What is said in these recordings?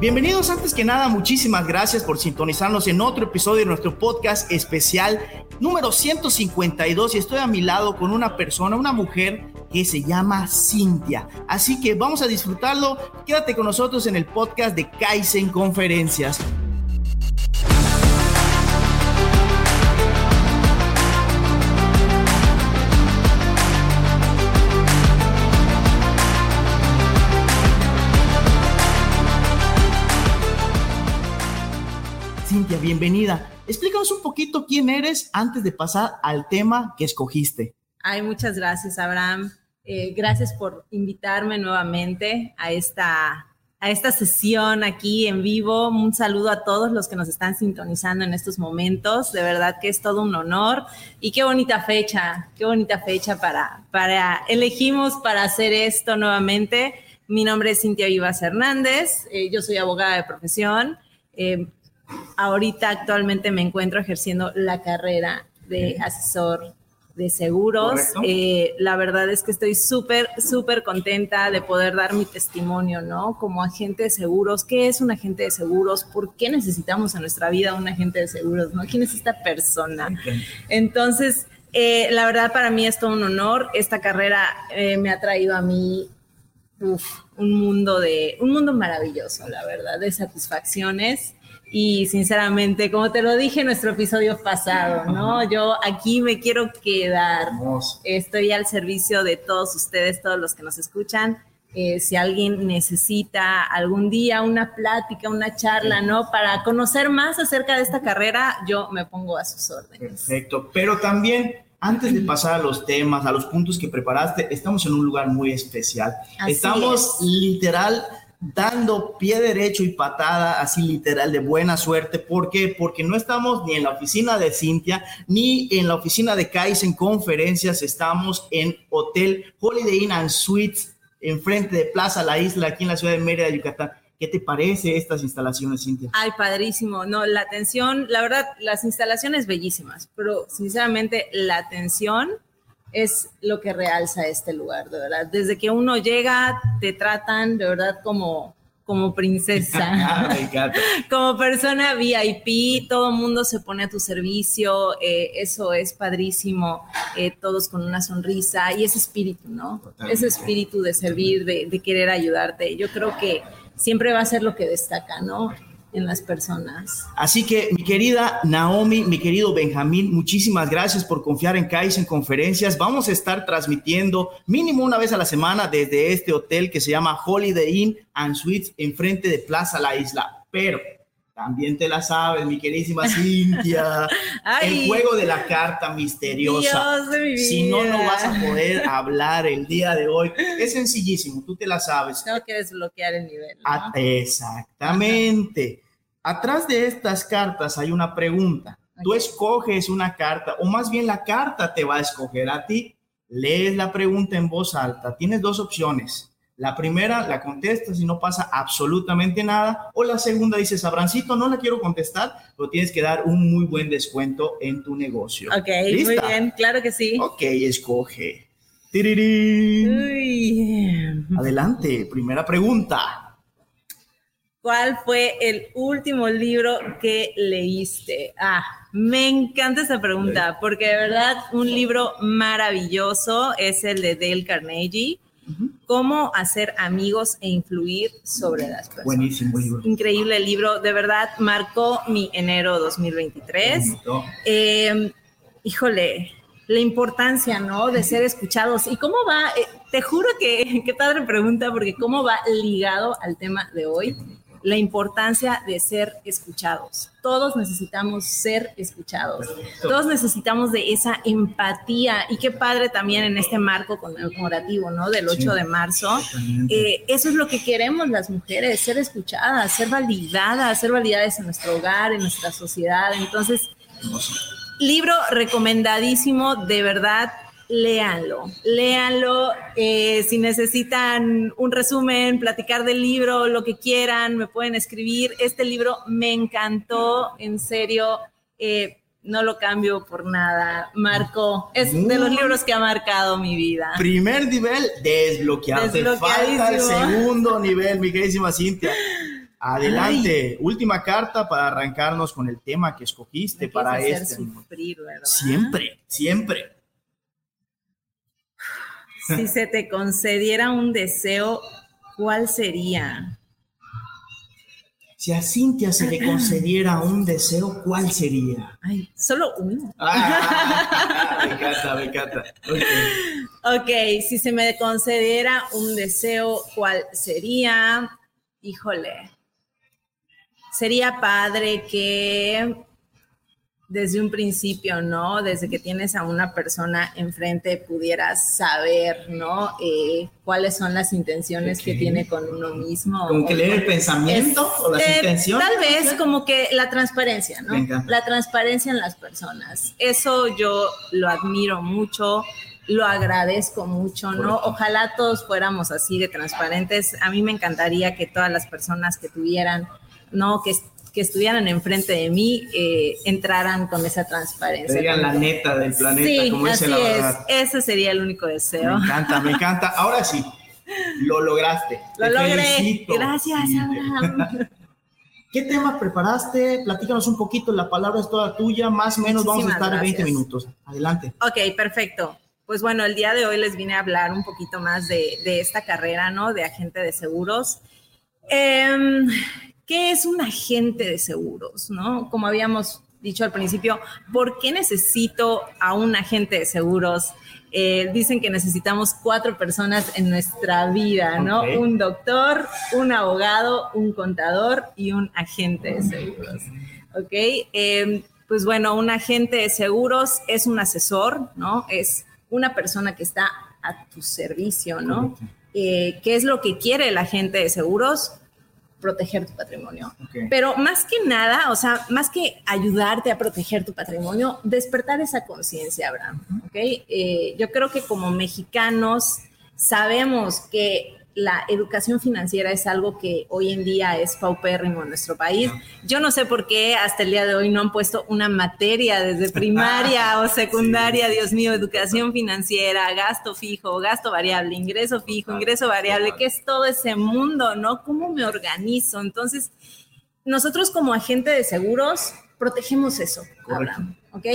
Bienvenidos antes que nada, muchísimas gracias por sintonizarnos en otro episodio de nuestro podcast especial número 152 y estoy a mi lado con una persona, una mujer que se llama Cintia. Así que vamos a disfrutarlo. Quédate con nosotros en el podcast de Kaizen Conferencias. Cintia, bienvenida. Explícanos un poquito quién eres antes de pasar al tema que escogiste. Ay, muchas gracias, Abraham. Eh, gracias por invitarme nuevamente a esta, a esta sesión aquí en vivo. Un saludo a todos los que nos están sintonizando en estos momentos. De verdad que es todo un honor y qué bonita fecha, qué bonita fecha para, para elegimos para hacer esto nuevamente. Mi nombre es Cintia Vivas Hernández, eh, yo soy abogada de profesión. Eh, ahorita actualmente me encuentro ejerciendo la carrera de asesor de seguros. Eh, la verdad es que estoy súper, súper contenta de poder dar mi testimonio, ¿no? Como agente de seguros, ¿qué es un agente de seguros? ¿Por qué necesitamos en nuestra vida un agente de seguros, ¿no? ¿Quién es esta persona? Entonces, eh, la verdad para mí es todo un honor. Esta carrera eh, me ha traído a mí un mundo de, un mundo maravilloso, la verdad, de satisfacciones y sinceramente, como te lo dije en nuestro episodio pasado, ¿no? Yo aquí me quiero quedar. Estoy al servicio de todos ustedes, todos los que nos escuchan. Eh, si alguien necesita algún día una plática, una charla, ¿no? Para conocer más acerca de esta carrera, yo me pongo a sus órdenes. Perfecto. Pero también, antes de pasar a los temas, a los puntos que preparaste, estamos en un lugar muy especial. estamos literal dando pie derecho y patada, así literal, de buena suerte. ¿Por qué? Porque no estamos ni en la oficina de Cintia, ni en la oficina de en Conferencias, estamos en Hotel Holiday Inn and Suites, enfrente de Plaza La Isla, aquí en la ciudad de Mérida, Yucatán. ¿Qué te parece estas instalaciones, Cintia? Ay, padrísimo. No, la atención, la verdad, las instalaciones bellísimas, pero sinceramente la atención es lo que realza este lugar, de verdad. Desde que uno llega, te tratan de verdad como, como princesa, como persona VIP, todo el mundo se pone a tu servicio, eh, eso es padrísimo, eh, todos con una sonrisa y ese espíritu, ¿no? Ese espíritu de servir, de, de querer ayudarte. Yo creo que siempre va a ser lo que destaca, ¿no? En las personas. Así que, mi querida Naomi, mi querido Benjamín, muchísimas gracias por confiar en en Conferencias. Vamos a estar transmitiendo mínimo una vez a la semana desde este hotel que se llama Holiday Inn and Suites enfrente de Plaza La Isla. Pero también te la sabes, mi queridísima Cintia. el juego de la carta misteriosa. Si no, no vas a poder hablar el día de hoy. Es sencillísimo, tú te la sabes. Tengo que desbloquear el nivel. exactamente. Atrás de estas cartas hay una pregunta. Tú escoges una carta, o más bien la carta te va a escoger a ti. Lees la pregunta en voz alta. Tienes dos opciones la primera la contestas y no pasa absolutamente nada. O la segunda dices, Abrancito, no la quiero contestar, pero tienes que dar un muy buen descuento en tu negocio. Ok, muy bien, claro que sí. Ok, escoge. Adelante, primera pregunta. ¿Cuál fue el último libro que leíste? Ah, me encanta esa pregunta, porque de verdad un libro maravilloso es el de Dale Carnegie Cómo hacer amigos e influir sobre las personas. Buenísimo libro. Increíble libro, de verdad marcó mi enero 2023. Eh, híjole, la importancia, ¿no? De ser escuchados. ¿Y cómo va? Eh, te juro que, qué padre pregunta, porque cómo va ligado al tema de hoy la importancia de ser escuchados. Todos necesitamos ser escuchados. Todos necesitamos de esa empatía. Y qué padre también en este marco conmemorativo, ¿no? Del 8 de marzo. Eh, eso es lo que queremos las mujeres, ser escuchadas, ser validadas, ser validadas en nuestro hogar, en nuestra sociedad. Entonces, libro recomendadísimo, de verdad léanlo, léanlo. Eh, si necesitan un resumen, platicar del libro, lo que quieran, me pueden escribir. Este libro me encantó, en serio. Eh, no lo cambio por nada. Marco, es de los libros que ha marcado mi vida. Primer nivel, desbloqueado. Falta el segundo nivel, mi queridísima Cintia. Adelante, última carta para arrancarnos con el tema que escogiste para este. Siempre, siempre. Si se te concediera un deseo, ¿cuál sería? Si a Cintia se le concediera un deseo, ¿cuál sería? Ay, solo uno. Ah, me encanta, me encanta. ok, si se me concediera un deseo, ¿cuál sería? Híjole, sería padre que desde un principio, ¿no? Desde que tienes a una persona enfrente pudieras saber, ¿no? Eh, cuáles son las intenciones que tiene con uno mismo. Como que leer el pensamiento o las eh, intenciones. Tal vez como que la transparencia, ¿no? La transparencia en las personas. Eso yo lo admiro mucho lo agradezco mucho, ¿no? Ojalá todos fuéramos así de transparentes. A mí me encantaría que todas las personas que tuvieran, ¿no? Que que estuvieran enfrente de mí eh, entraran con esa transparencia. Serían la neta del planeta, sí, como dice la verdad. Ese sería el único deseo. Me encanta, me encanta. Ahora sí, lo lograste. Lo logré. Gracias, Abraham. ¿Qué tema preparaste? Platícanos un poquito, la palabra es toda tuya, más o menos vamos a estar en 20 minutos. Adelante. Ok, perfecto. Pues bueno, el día de hoy les vine a hablar un poquito más de, de esta carrera, ¿no? De agente de seguros. Eh, ¿Qué es un agente de seguros? ¿no? Como habíamos dicho al principio, ¿por qué necesito a un agente de seguros? Eh, dicen que necesitamos cuatro personas en nuestra vida, ¿no? Un doctor, un abogado, un contador y un agente de seguros. ¿Ok? Eh, pues bueno, un agente de seguros es un asesor, ¿no? Es una persona que está a tu servicio, ¿no? Eh, ¿Qué es lo que quiere el agente de seguros? Proteger tu patrimonio. Pero más que nada, o sea, más que ayudarte a proteger tu patrimonio, despertar esa conciencia, Abraham. ¿okay? Eh, yo creo que como mexicanos sabemos que la educación financiera es algo que hoy en día es paupérrimo en nuestro país. Yo no sé por qué hasta el día de hoy no han puesto una materia desde primaria o secundaria, Dios mío, educación financiera, gasto fijo, gasto variable, ingreso fijo, ingreso variable, ¿qué es todo ese mundo, no? ¿Cómo me organizo? Entonces, nosotros como agente de seguros protegemos eso, ¿ok?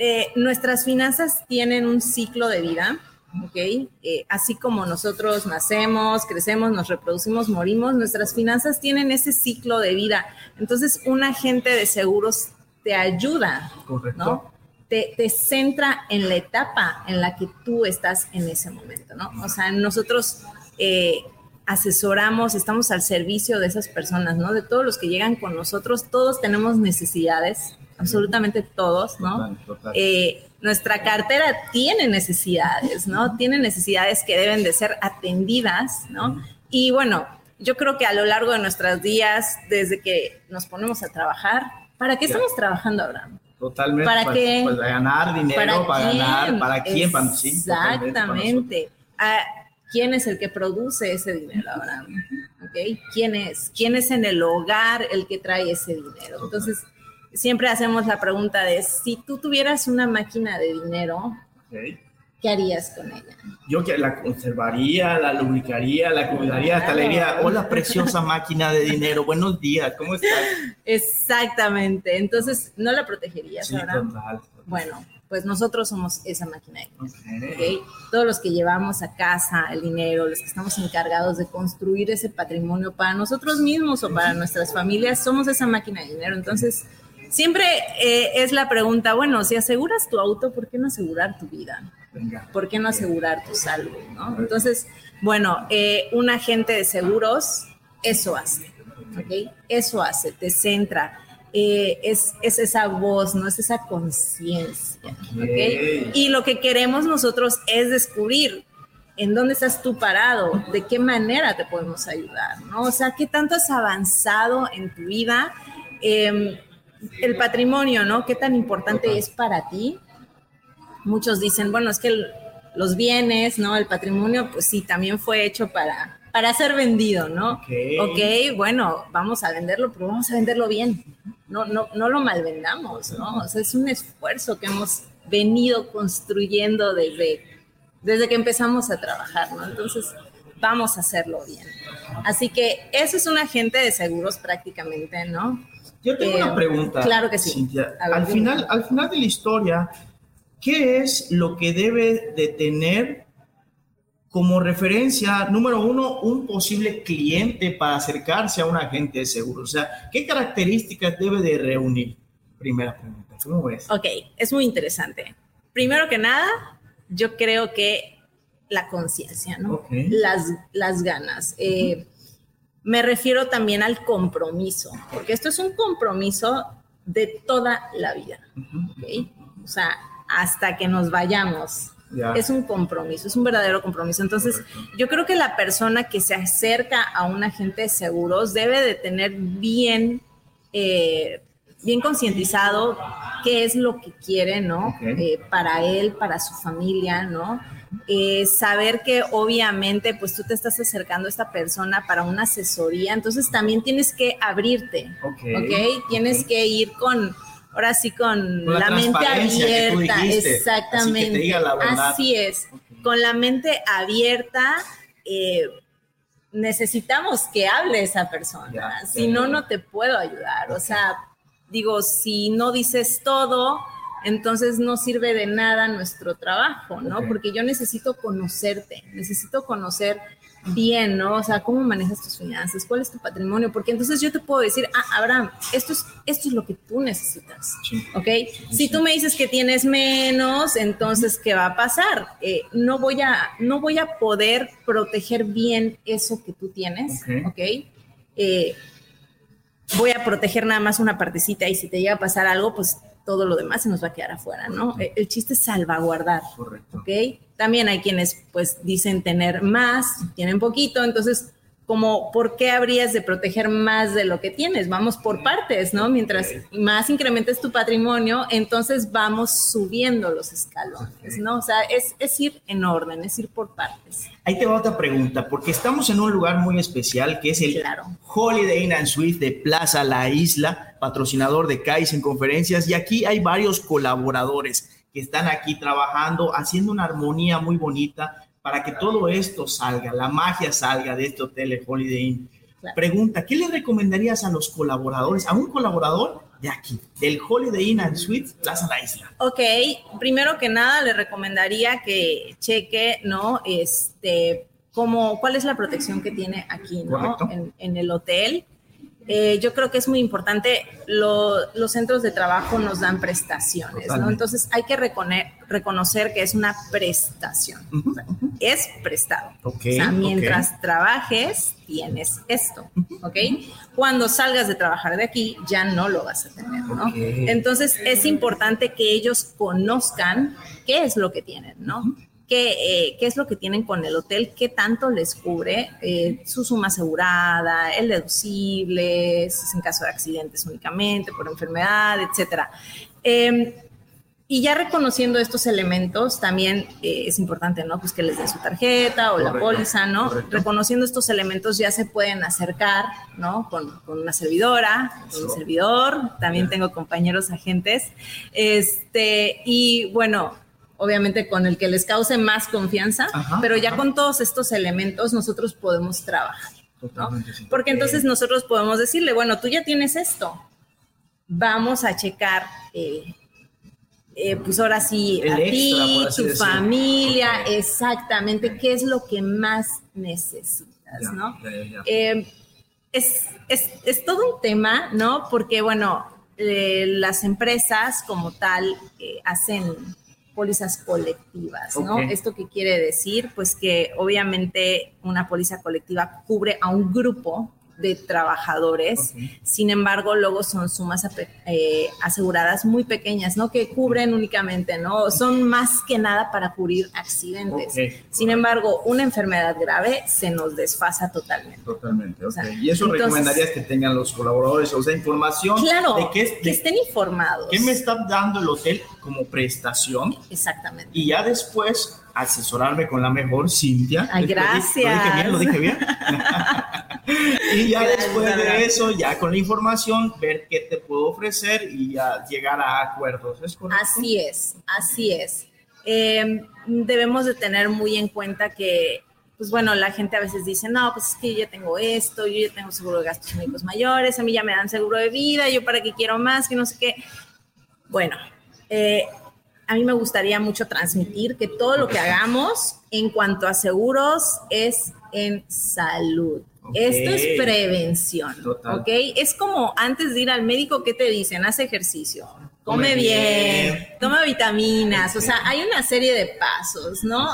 Eh, nuestras finanzas tienen un ciclo de vida ¿ok? Eh, así como nosotros nacemos, crecemos, nos reproducimos, morimos, nuestras finanzas tienen ese ciclo de vida. Entonces, un agente de seguros te ayuda, ¿no? Te, te, centra en la etapa en la que tú estás en ese momento, ¿no? O sea, nosotros eh, asesoramos, estamos al servicio de esas personas, ¿no? De todos los que llegan con nosotros, todos tenemos necesidades, absolutamente todos, ¿no? Eh, nuestra cartera tiene necesidades, ¿no? Tiene necesidades que deben de ser atendidas, ¿no? Y bueno, yo creo que a lo largo de nuestros días, desde que nos ponemos a trabajar, ¿para qué estamos trabajando ahora? Totalmente. ¿Para, para qué? Pues, para ganar dinero, para, ganar, ¿para quién? Exactamente. Ah, ¿Quién es el que produce ese dinero ahora? ¿Okay? ¿Quién es? ¿Quién es en el hogar el que trae ese dinero? Entonces, siempre hacemos la pregunta de si tú tuvieras una máquina de dinero, ¿qué harías con ella? Yo que la conservaría, la lubricaría, la cuidaría, hasta le diría, hola preciosa máquina de dinero, buenos días, ¿cómo estás? Exactamente, entonces, ¿no la protegerías ahora? Bueno, pues nosotros somos esa máquina de dinero. Todos los que llevamos a casa el dinero, los que estamos encargados de construir ese patrimonio para nosotros mismos o para nuestras familias, somos esa máquina de dinero. Entonces, Siempre eh, es la pregunta, bueno, si aseguras tu auto, ¿por qué no asegurar tu vida? ¿Por qué no asegurar tu salud? Entonces, bueno, eh, un agente de seguros, eso hace, ¿ok? Eso hace, te centra. Eh, es, es, esa voz, ¿no? Es esa conciencia, ¿ok? Y lo que queremos nosotros es descubrir en dónde estás tú parado, de qué manera te podemos ayudar, ¿no? O sea, qué tanto has avanzado en tu vida. Eh, el patrimonio, ¿no? ¿Qué tan importante es para ti? Muchos dicen, bueno, es que los bienes, ¿no? El patrimonio, pues sí, también fue hecho para, para ser vendido, ¿no? ok, bueno, vamos a venderlo, pero vamos a venderlo bien. No, no, no lo malvendamos, ¿no? O sea, es un esfuerzo que hemos venido construyendo desde, desde que empezamos a trabajar, ¿no? Entonces, vamos a hacerlo bien. Así que eso es un agente de seguros prácticamente, ¿no? Yo tengo una eh, pregunta. Claro que sí. al, final, al final de la historia, ¿qué es lo que debe de tener como referencia, número uno, un posible cliente para acercarse a un agente de seguro? O sea, ¿qué características debe de reunir? Primera pregunta. ¿Cómo ves? Ok, es muy interesante. Primero que nada, yo creo que la conciencia, ¿no? Las, las ganas. Eh, me refiero también al compromiso, porque esto es un compromiso de toda la vida. O sea, hasta que nos vayamos. Es un compromiso, es un verdadero compromiso. Entonces, yo creo que la persona que se acerca a un agente de seguros debe de tener bien, eh, bien concientizado qué es lo que quiere, ¿no? Eh, para él, para su familia, ¿no? Eh, saber que obviamente pues tú te estás acercando a esta persona para una asesoría, entonces también tienes que abrirte, ¿ok? Tienes que ir con, ahora sí, con, la, mente abierta, exactamente, así, es, con la mente abierta. Eh, necesitamos que hable esa persona, si no, no te puedo ayudar, o sea, digo, si no dices todo, entonces no sirve de nada nuestro trabajo, ¿no? Porque yo necesito conocerte, necesito conocer bien, ¿no? O sea, cómo manejas tus finanzas, cuál es tu patrimonio, porque entonces yo te puedo decir, ah, Abraham, esto es, esto es lo que tú necesitas, ¿ok? Si tú me dices que tienes menos, entonces, ¿qué va a pasar? Eh, no, voy a, no voy a poder proteger bien eso que tú tienes, ¿ok? Eh, voy a proteger nada más una partecita y si te llega a pasar algo, pues todo lo demás se nos va a quedar afuera, ¿no? El chiste es salvaguardar. Correcto. ¿Ok? También hay quienes pues dicen tener más, tienen poquito, entonces como por qué habrías de proteger más de lo que tienes. Vamos por partes, ¿no? Mientras más incrementes tu patrimonio, entonces vamos subiendo los escalones, ¿no? O sea, es, es, ir en orden, es ir por partes. Ahí te va otra pregunta, porque estamos en un lugar muy especial que es el Holiday Inn and Suite de Plaza La Isla, patrocinador de en Conferencias, y aquí hay varios colaboradores que están aquí trabajando, haciendo una armonía muy bonita para que todo esto salga, la magia salga de este hotel Holiday Inn. Pregunta, ¿qué le recomendarías a los colaboradores, a un colaborador de aquí, del Holiday Inn and Suites Plaza La Isla? Ok, primero que nada le recomendaría que cheque, ¿no? Este, como, cuál es la protección que tiene aquí, ¿no? En, en, el hotel. Eh, yo creo que es muy importante, los centros de trabajo nos dan prestaciones, ¿no? Entonces hay que reconocer que es una prestación, es prestado. o sea, mientras trabajes, tienes esto, ¿ok? Cuando salgas de trabajar de aquí, ya no lo vas a tener, ¿no? Entonces es importante que ellos conozcan qué es lo que tienen, ¿no? qué, eh, qué es lo que tienen con el hotel, qué tanto les cubre eh, su suma asegurada, el deducible, es en caso de accidentes únicamente, por enfermedad, etcétera. Em, y ya reconociendo estos elementos, también eh, es importante, ¿no? Pues que les den su tarjeta o la póliza, ¿no? Reconociendo estos elementos ya se pueden acercar, ¿no? Con, con una servidora, con un servidor, también tengo compañeros agentes, este, y bueno, obviamente con el que les cause más confianza, pero ya con todos estos elementos nosotros podemos trabajar. Porque entonces nosotros podemos decirle, bueno, tú ya tienes esto, vamos a checar, eh, eh, pues ahora sí, a ti, tu familia, exactamente, qué es lo que más necesitas, ¿no? Eh, es, es, todo un tema, ¿no? Porque, bueno, las empresas como tal hacen pólizas colectivas, ¿no? ¿Esto qué quiere decir? Pues que obviamente una póliza colectiva cubre a un grupo de trabajadores. Sin embargo, luego son sumas eh, aseguradas muy pequeñas, ¿no? Que cubren únicamente, ¿no? Son más que nada para cubrir accidentes. Sin embargo, una enfermedad grave se nos desfasa totalmente. Totalmente, y eso recomendarías que tengan los colaboradores, o sea, información. Claro, de que, que estén informados. ¿Qué me está dando el hotel como prestación? Exactamente. Y ya después asesorarme con la mejor Cintia. Ay, gracias. Lo dije bien, lo dije bien. y ya después de eso, ya con la información, ver qué te puedo ofrecer y ya llegar a acuerdos. ¿Es correcto? Así es, así es. Em, debemos de tener muy en cuenta que pues bueno, la gente a veces dice, no, pues es que yo ya tengo esto, yo ya tengo seguro de gastos médicos mayores, a mí ya me dan seguro de vida, yo para qué quiero más, que no sé qué. Bueno, eh, a mí me gustaría mucho transmitir que todo lo que hagamos en cuanto a seguros es en salud. Esto es prevención, ¿ok? Es como antes de ir al médico, ¿qué te dicen? Haz ejercicio, come, bien, toma vitaminas, o sea, hay una serie de pasos, ¿no?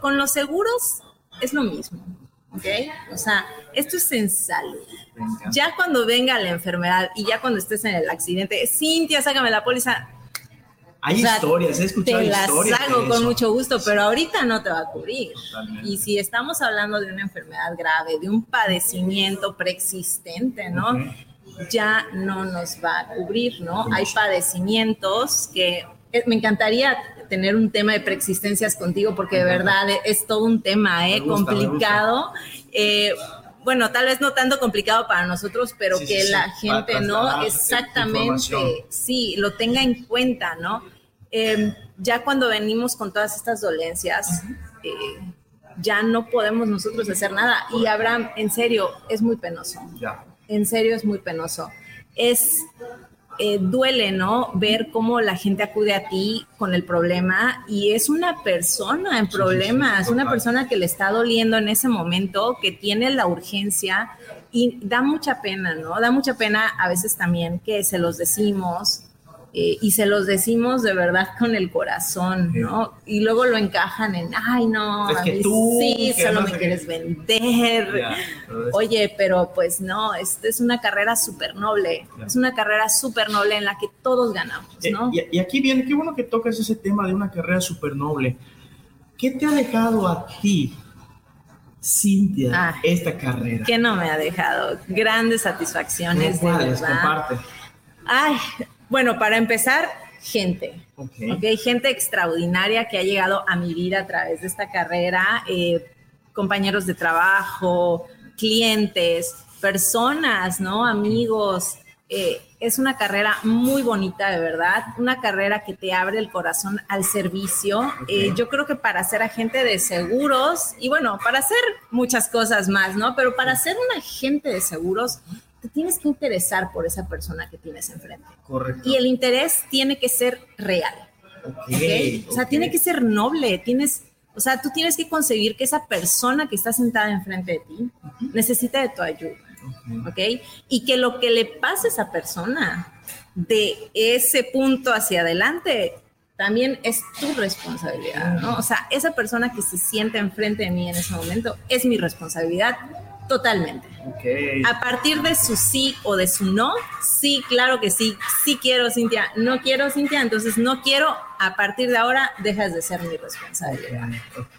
con los seguros es lo mismo, ¿ok? O sea, esto es en salud. Ya cuando venga la enfermedad y ya cuando estés en el accidente, Cintia, sácame la póliza, hay historias, he escuchado te historias. Las hago con mucho gusto, pero ahorita no te va a cubrir. Y si estamos hablando de una enfermedad grave, de un padecimiento preexistente, ¿no? Ya no nos va a cubrir, ¿no? Hay padecimientos que eh, me encantaría tener un tema de preexistencias contigo porque de verdad es todo un tema, ¿eh? complicado. Eh, bueno, tal vez no tanto complicado para nosotros, pero que la gente, ¿no? Exactamente, sí, lo tenga en cuenta, ¿no? Em, ya cuando venimos con todas estas dolencias, eh, ya no podemos nosotros hacer nada. Y Abraham, en serio, es muy penoso. Ya. En serio, es muy penoso. Es eh, duele, ¿no? Ver cómo la gente acude a ti con el problema y es una persona en problemas, una persona que le está doliendo en ese momento, que tiene la urgencia y da mucha pena, ¿no? Da mucha pena a veces también que se los decimos, eh, y se los decimos de verdad con el corazón, ¿no? Y luego lo encajan en, ay, no, es que tú, sí, solo me quieres vender. Oye, pero pues no, es, es una carrera súper noble, es una carrera súper noble en la que todos ganamos, eh, ¿no? y, aquí viene, qué bueno que tocas ese tema de una carrera súper noble. ¿Qué te ha dejado a ti Cintia, ah, esta carrera? ¿Qué no me ha dejado? Grandes satisfacciones. de verdad. Comparte. Ay, bueno, para empezar, gente. Okay. Gente extraordinaria que ha llegado a mi vida a través de esta carrera, eh, compañeros de trabajo, clientes, personas, ¿no? Amigos. Eh, es una carrera muy bonita, de verdad, una carrera que te abre el corazón al servicio. Eh, yo creo que para ser agente de seguros, y bueno, para hacer muchas cosas más, ¿no? Pero para ser un agente de seguros, te tienes que interesar por esa persona que tienes enfrente. Correcto. Y el interés tiene que ser real. Okay, O sea, tiene que ser noble, tienes, o sea, tú tienes que conseguir que esa persona que está sentada enfrente de ti necesita de tu ayuda. ¿Ok? Y que lo que le pase a esa persona de ese punto hacia adelante también es tu responsabilidad, ¿no? O sea, esa persona que se siente enfrente de mí en ese momento es mi responsabilidad Totalmente. A partir de su sí o de su no, sí, claro que sí, sí quiero, Cintia, no quiero, Cintia, entonces no quiero, a partir de ahora dejas de ser mi responsabilidad.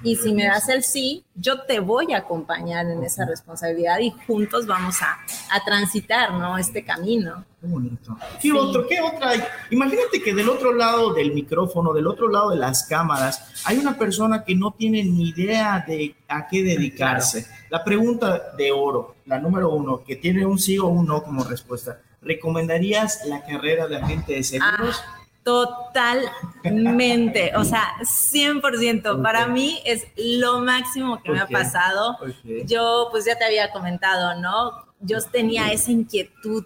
Y si me das el sí, yo te voy a acompañar en esa responsabilidad y juntos vamos a, a transitar, ¿no? Este camino. Qué bonito. ¿Qué otro? ¿Qué otra? Imagínate que del otro lado del micrófono, del otro lado de las cámaras, hay una persona que no tiene ni idea de a qué dedicarse. La pregunta de oro, la número uno, que tiene un sí o un no como respuesta. ¿Recomendarías la carrera de agente de seguros? Ah, totalmente, o sea, 100%. Para mí es lo máximo que me ha pasado. Yo, pues ya te había comentado, ¿no? Yo tenía esa inquietud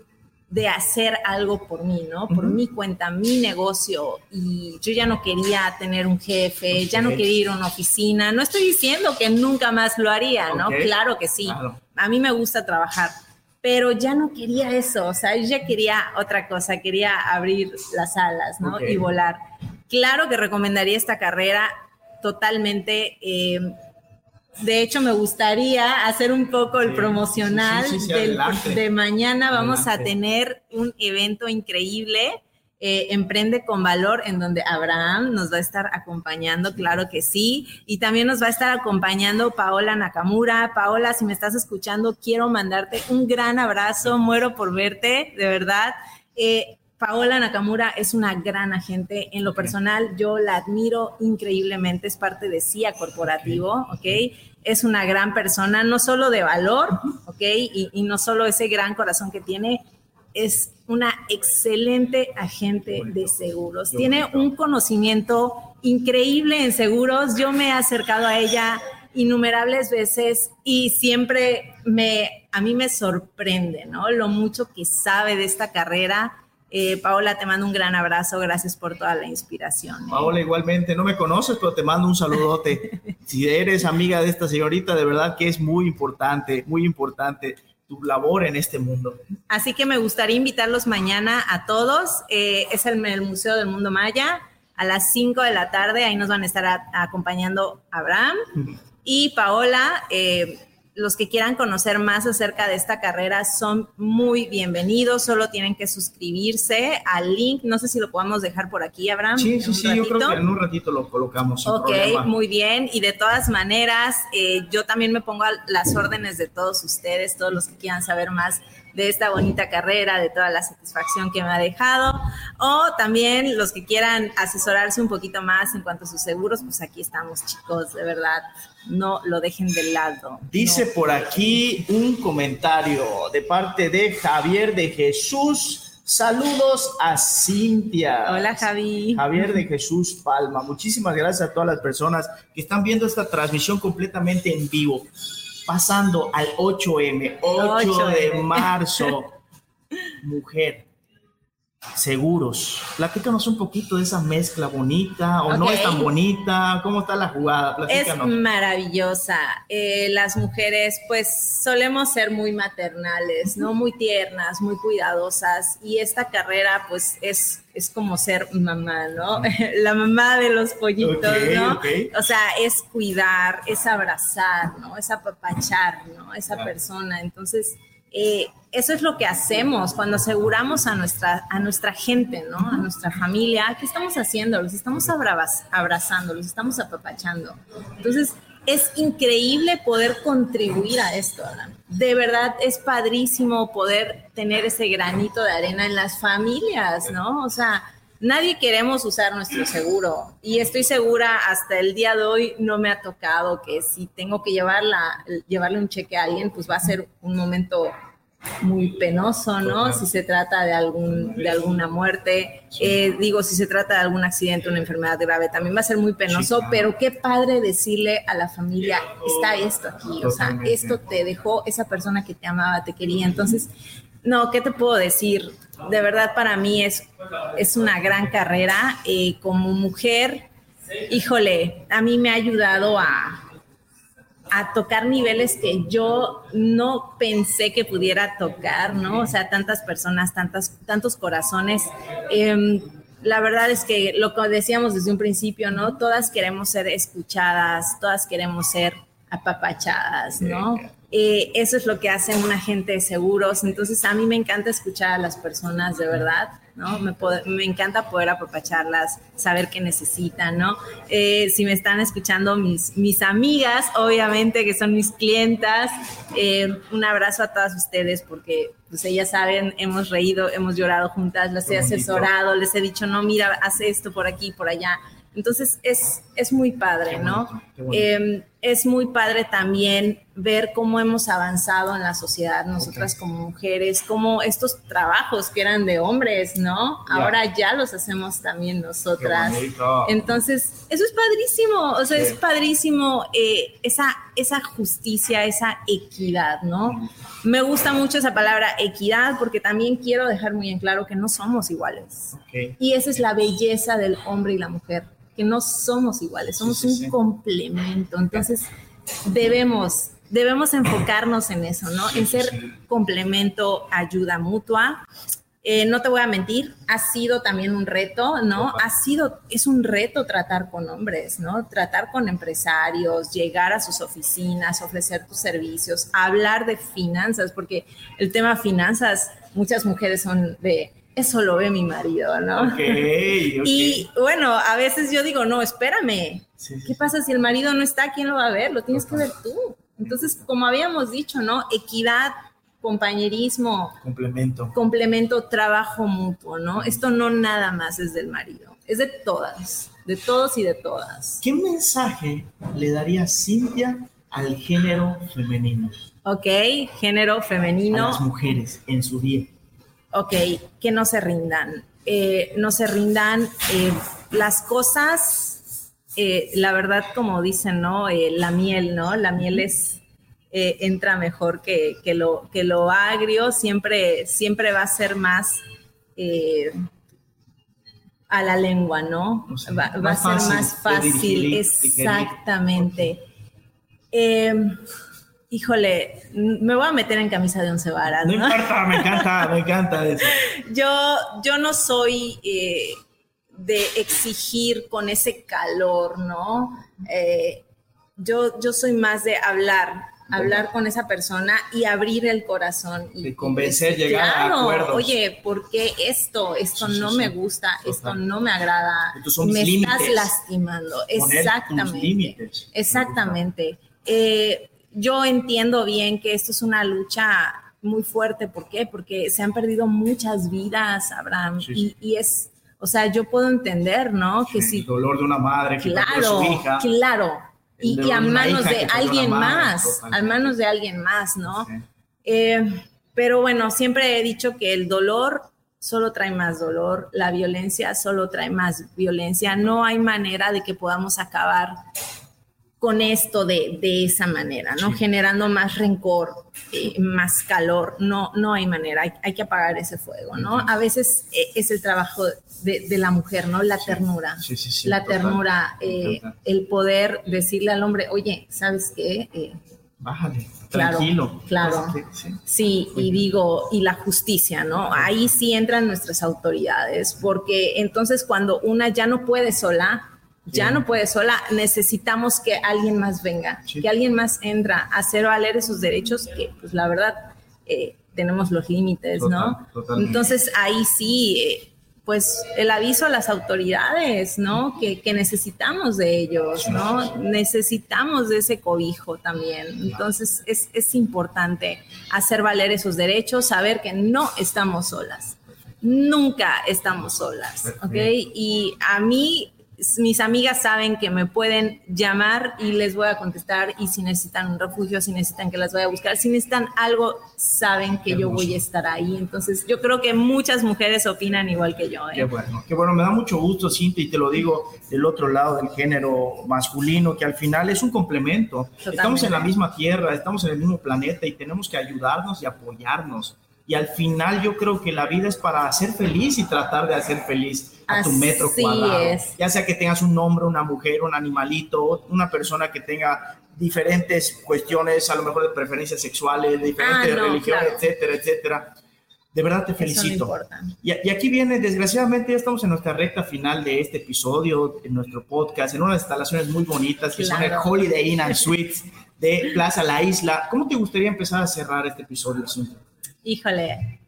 de hacer algo por mí, ¿no? Por mi cuenta, mi negocio. Y yo ya no quería tener un jefe, ya no quería ir a una oficina. No estoy diciendo que nunca más lo haría, ¿no? Claro que sí. A mí me gusta trabajar, pero ya no quería eso. O sea, yo ya quería otra cosa, quería abrir las alas, ¿no? Y volar. Claro que recomendaría esta carrera totalmente. Eh, de hecho, me gustaría hacer un poco el promocional de mañana. Vamos a tener un evento increíble. Eh, Emprende con Valor, en donde Abraham nos va a estar acompañando, claro que sí, y también nos va a estar acompañando Paola Nakamura. Paola, si me estás escuchando, quiero mandarte un gran abrazo, muero por verte, de verdad. Eh, Paola Nakamura es una gran agente. En lo personal, yo la admiro increíblemente. Es parte de CIA Corporativo, ¿ok? Es una gran persona, no solo de valor, ¿ok? Y, no solo ese gran corazón que tiene, es una excelente agente de seguros. Tiene un conocimiento increíble en seguros. Yo me he acercado a ella innumerables veces y siempre me, a mí me sorprende, ¿no? Lo mucho que sabe de esta carrera. Eh, Paola, te mando un gran abrazo, gracias por toda la inspiración. Paola, igualmente, no me conoces, pero te mando un saludote. si eres amiga de esta señorita, de verdad que es muy importante, muy importante tu labor en este mundo. Así que me gustaría invitarlos mañana a todos. Eh, es el, el Museo del Mundo Maya a las 5 de la tarde. Ahí nos van a estar acompañando Abraham y Paola. Eh, los que quieran conocer más acerca de esta carrera son muy bienvenidos. Solo tienen que suscribirse al link. No sé si lo podemos dejar por aquí, Abraham. Sí, sí, sí. Yo creo que en un ratito lo colocamos. Ok, muy bien. Y de todas maneras, eh, yo también me pongo a las órdenes de todos ustedes, todos los que quieran saber más de esta bonita carrera, de toda la satisfacción que me ha dejado, o también los que quieran asesorarse un poquito más en cuanto a sus seguros, pues aquí estamos chicos, de verdad, no lo dejen de lado. Dice por aquí un comentario de parte de Javier de Jesús. Saludos a Cintia. Hola Javi. Javier de Jesús Palma. Muchísimas gracias a todas las personas que están viendo esta transmisión completamente en vivo pasando al 8M, 8, de marzo. Mujer, seguros. Platícanos un poquito de esa mezcla bonita o no es tan bonita. ¿Cómo está la jugada? Es maravillosa. Eh, las mujeres, pues, solemos ser muy maternales, ¿no? Muy tiernas, muy cuidadosas. Y esta carrera, pues, es, es como ser mamá, ¿no? la mamá de los pollitos, ¿no? O sea, es cuidar, es abrazar, ¿no? Es apapachar, ¿no? Esa persona. Entonces, eh, eso es lo que hacemos cuando aseguramos a nuestra, a nuestra gente, ¿no? A nuestra familia. ¿Qué estamos haciendo? Los estamos abrazando, los estamos apapachando. Entonces, es increíble poder contribuir a esto, De verdad es padrísimo poder tener ese granito de arena en las familias, ¿no? O sea, nadie queremos usar nuestro seguro y estoy segura hasta el día de hoy no me ha tocado que si tengo que llevarla, llevarle un cheque a alguien, pues va a ser un momento muy penoso, ¿no? Si se trata de, algún, de alguna muerte, eh, digo, si se trata de algún accidente, una enfermedad grave, también va a ser muy penoso, pero qué padre decirle a la familia, está esto aquí, o sea, esto te dejó esa persona que te amaba, te quería. Entonces, no, ¿qué te puedo decir? De verdad para mí es, es una gran carrera. Eh, como mujer, híjole, a mí me ha ayudado a, a tocar niveles que yo no pensé que pudiera tocar, ¿no? O sea, tantas personas, tantas, tantos corazones. Em, la verdad es que lo que decíamos desde un principio, ¿no? Todas queremos ser escuchadas, todas queremos ser apapachadas, ¿no? Eh, eso es lo que hace un agente de seguros. Entonces, a mí me encanta escuchar a las personas de verdad, ¿no? Me, me encanta poder apapacharlas, saber qué necesitan, ¿no? Eh, si me están escuchando mis, mis amigas, obviamente que son mis clientas, eh, un abrazo a todas ustedes porque pues ellas saben, hemos reído, hemos llorado juntas, las he asesorado, les he dicho, no, mira, haz esto por aquí, por allá. Entonces es, es muy padre, ¿no? Em, es muy padre también ver cómo hemos avanzado en la sociedad, nosotras como mujeres, cómo estos trabajos que eran de hombres, ¿no? Ahora ya los hacemos también nosotras. Entonces, eso es padrísimo, o sea, es padrísimo eh, esa, esa justicia, esa equidad, ¿no? Me gusta mucho esa palabra equidad porque también quiero dejar muy en claro que no somos iguales. Y esa es la belleza del hombre y la mujer que no somos iguales, somos un complemento. Entonces, debemos, debemos enfocarnos en eso, ¿no? En ser complemento, ayuda mutua. Eh, no te voy a mentir, ha sido también un reto, ¿no? Ha sido, es un reto tratar con hombres, ¿no? Tratar con empresarios, llegar a sus oficinas, ofrecer tus servicios, hablar de finanzas, porque el tema finanzas, muchas mujeres son de, eso lo ve mi marido, ¿no? Y bueno, a veces yo digo, no, espérame, ¿qué pasa si el marido no está? ¿Quién lo va a ver? Lo tienes que ver tú. Entonces, como habíamos dicho, ¿no? Equidad, compañerismo. Complemento. Complemento, trabajo mutuo, ¿no? Esto no nada más es del marido, es de todas, de todos y de todas. ¿Qué mensaje le daría Cintia al género femenino? Ok, género femenino. A las mujeres en su día ok, que no se rindan, eh, no se rindan, eh, las cosas eh, la verdad, como dicen, ¿no? La miel, ¿no? La miel es, entra mejor que, lo, que lo agrio, siempre, siempre va a ser más a la lengua, ¿no? va, a ser más fácil, exactamente. Híjole, me voy a meter en camisa de once varas. No, importa, me encanta, me encanta eso. Yo, yo no soy de exigir con ese calor, ¿no? Eh, yo, yo soy más de hablar, hablar con esa persona y abrir el corazón. Y, de convencer, llegar a acuerdos. Oye, ¿por qué esto? Esto no me gusta, esto no me agrada. me estás lastimando. exactamente. Exactamente. Eh, yo entiendo bien que esto es una lucha muy fuerte. ¿Por qué? Porque se han perdido muchas vidas, Abraham, y es o sea, yo puedo entender, ¿no? Que si... El dolor de una madre que claro, su hija. Claro, y, a manos de alguien más, a manos de alguien más, ¿no? Eh, pero bueno, siempre he dicho que el dolor solo trae más dolor, la violencia solo trae más violencia. No hay manera de que podamos acabar con esto de, de esa manera, ¿no? Generando más rencor, eh, más calor. No, no hay manera, hay, que apagar ese fuego, ¿no? A veces eh, es el trabajo de, de, la mujer, ¿no? La ternura. la ternura, eh, el poder decirle al hombre, oye, ¿sabes qué? Bájale. tranquilo. Claro. Sí, y digo, y la justicia, ¿no? Ahí sí entran nuestras autoridades, porque entonces cuando una ya no puede sola, ya no puede sola, necesitamos que alguien más venga, que alguien más entra a hacer valer esos derechos que, pues la verdad, eh, tenemos los límites, ¿no? Entonces ahí sí, eh, pues el aviso a las autoridades, ¿no? Que, necesitamos de ellos, ¿no? Necesitamos de ese cobijo también. Entonces es, es importante hacer valer esos derechos, saber que no estamos solas nunca estamos solas, ¿ok? Y a mí mis amigas saben que me pueden llamar y les voy a contestar y si necesitan un refugio, si necesitan que las vaya a buscar, si necesitan algo, saben que yo voy a estar ahí. Entonces yo creo que muchas mujeres opinan igual que yo. ¿eh? Qué bueno, qué bueno, me da mucho gusto, Cintia, y te lo digo del otro lado del género masculino, que al final es un complemento. Estamos en la misma tierra, estamos en el mismo planeta y tenemos que ayudarnos y apoyarnos. Y al final yo creo que la vida es para ser feliz y tratar de hacer feliz a tu metro cuadrado. Ya sea que tengas un hombre, una mujer, un animalito, una persona que tenga diferentes cuestiones, a lo mejor de preferencias sexuales, de diferentes ah, religiones, etcétera, etcétera. De verdad te felicito. y, y, aquí viene, desgraciadamente ya estamos en nuestra recta final de este episodio, en nuestro podcast, en unas instalaciones muy bonitas que son el Holiday Inn and Suites de Plaza La Isla. ¿Cómo te gustaría empezar a cerrar este episodio, Cintia? Híjole,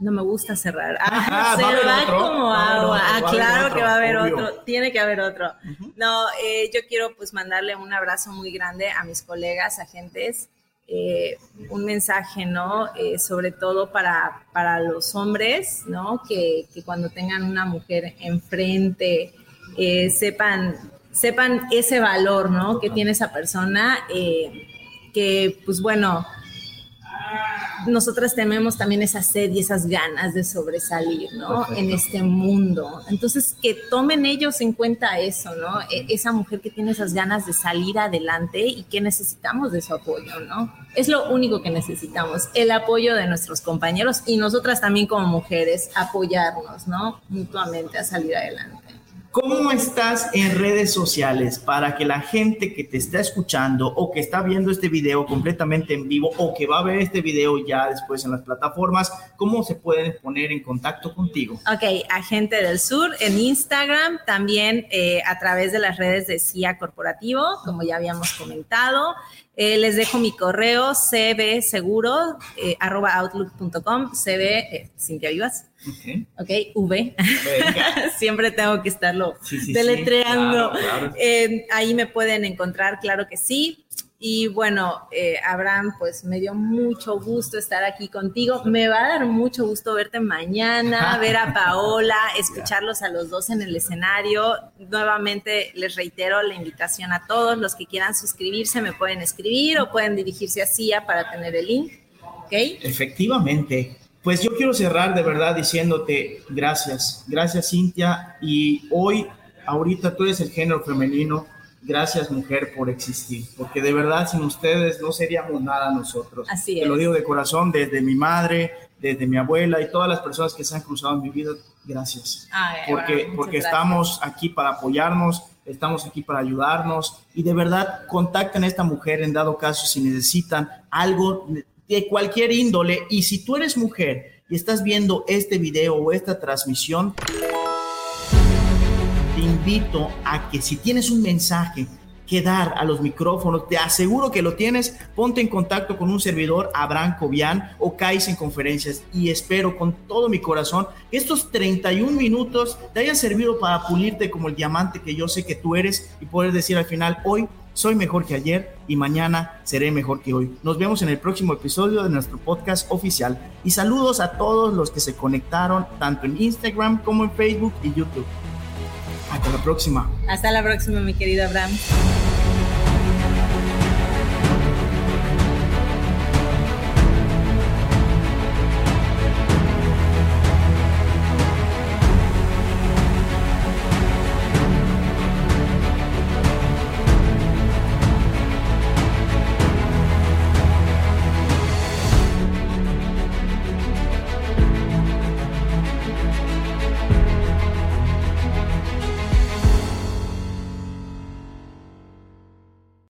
no me gusta cerrar. Ah, se va, como agua. ah, claro que va a haber otro. Tiene que haber otro. No, eh, yo quiero pues mandarle un abrazo muy grande a mis colegas, agentes. Eh, un mensaje, ¿no? Eh, sobre todo para, para los hombres, ¿no? Que, que cuando tengan una mujer enfrente, sepan, sepan ese valor, ¿no? Que tiene esa persona. que, pues bueno, nosotras tenemos también esa sed y esas ganas de sobresalir, ¿no? En este mundo. Entonces, que tomen ellos en cuenta eso, ¿no? E, esa mujer que tiene esas ganas de salir adelante y que necesitamos de su apoyo, ¿no? Es lo único que necesitamos, el apoyo de nuestros compañeros y nosotras también como mujeres, apoyarnos, ¿no? Mutuamente a salir adelante. ¿Cómo estás en redes sociales para que la gente que te está escuchando o que está viendo este video completamente en vivo o que va a ver este video ya después en las plataformas, cómo se pueden poner en contacto contigo? Ok, Agente del Sur en Instagram, también eh, a través de las redes de CIA Corporativo, como ya habíamos comentado. Eh, les dejo mi correo cbseguro, eh, arroba outlook.com, cb, eh, Cintia Vivas. Ok, V. Siempre tengo que estarlo deletreando. Eh, ahí me pueden encontrar, claro que sí. Y bueno, eh, Abraham, pues me dio mucho gusto estar aquí contigo. Me va a dar mucho gusto verte mañana, ver a Paola, escucharlos a los dos en el escenario. Nuevamente les reitero la invitación a todos los que quieran suscribirse, me pueden escribir o pueden dirigirse a CIA para tener el link. ¿Okay? Efectivamente. Pues yo quiero cerrar de verdad diciéndote gracias, gracias Cintia. Y hoy ahorita tú eres el género femenino. Gracias, mujer, por existir, porque de verdad sin ustedes no seríamos nada nosotros. Así Te lo digo de corazón, desde mi madre, desde mi abuela y todas las personas que se han cruzado en mi vida, gracias. porque porque estamos aquí para apoyarnos, estamos aquí para ayudarnos y de verdad contacten a esta mujer en dado caso si necesitan algo de cualquier índole y si tú eres mujer y estás viendo este video o esta transmisión, invito a que si tienes un mensaje que dar a los micrófonos, te aseguro que lo tienes, ponte en contacto con un servidor, Abraham Cobian o Kais en conferencias y espero con todo mi corazón que estos 31 minutos te hayan servido para pulirte como el diamante que yo sé que tú eres y poder decir al final, hoy soy mejor que ayer y mañana seré mejor que hoy. Nos vemos en el próximo episodio de nuestro podcast oficial y saludos a todos los que se conectaron tanto en Instagram como en Facebook y YouTube. Hasta la próxima. Hasta la próxima, mi querido Abraham.